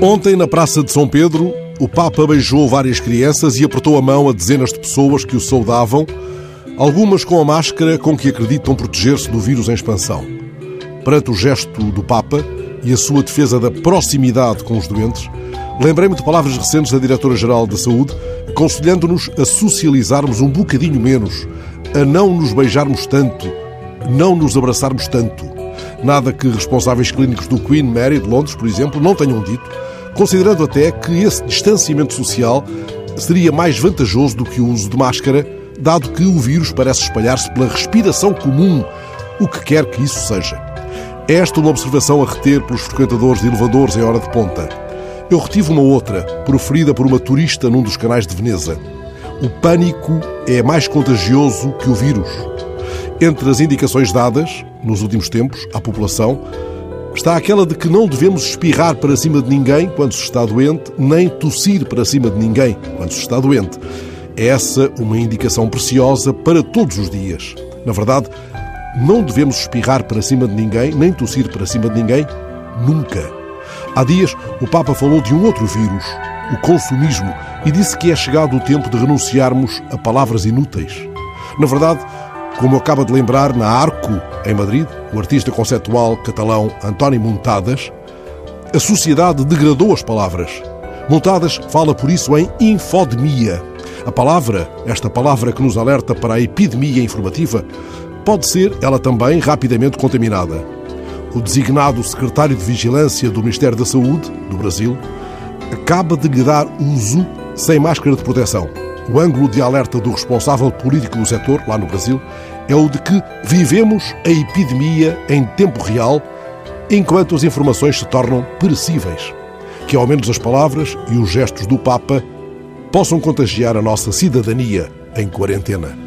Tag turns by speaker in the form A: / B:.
A: Ontem, na Praça de São Pedro, o Papa beijou várias crianças e apertou a mão a dezenas de pessoas que o saudavam, algumas com a máscara com que acreditam proteger-se do vírus em expansão. Perante o gesto do Papa e a sua defesa da proximidade com os doentes, lembrei-me de palavras recentes da Diretora-Geral da Saúde, aconselhando-nos a socializarmos um bocadinho menos, a não nos beijarmos tanto, não nos abraçarmos tanto. Nada que responsáveis clínicos do Queen Mary de Londres, por exemplo, não tenham dito, considerando até que esse distanciamento social seria mais vantajoso do que o uso de máscara, dado que o vírus parece espalhar-se pela respiração comum, o que quer que isso seja. Esta é uma observação a reter pelos frequentadores de elevadores em hora de ponta. Eu retive uma outra, proferida por uma turista num dos canais de Veneza. O pânico é mais contagioso que o vírus. Entre as indicações dadas, nos últimos tempos, à população, está aquela de que não devemos espirrar para cima de ninguém quando se está doente, nem tossir para cima de ninguém quando se está doente. É essa uma indicação preciosa para todos os dias. Na verdade, não devemos espirrar para cima de ninguém, nem tossir para cima de ninguém, nunca. Há dias, o Papa falou de um outro vírus, o consumismo, e disse que é chegado o tempo de renunciarmos a palavras inúteis. Na verdade, como acaba de lembrar na Arco, em Madrid, o artista conceptual catalão António Montadas, a sociedade degradou as palavras. Montadas fala por isso em infodemia. A palavra, esta palavra que nos alerta para a epidemia informativa, pode ser ela também rapidamente contaminada. O designado secretário de Vigilância do Ministério da Saúde, do Brasil, acaba de lhe dar uso sem máscara de proteção. O ângulo de alerta do responsável político do setor, lá no Brasil, é o de que vivemos a epidemia em tempo real, enquanto as informações se tornam perecíveis. Que ao menos as palavras e os gestos do Papa possam contagiar a nossa cidadania em quarentena.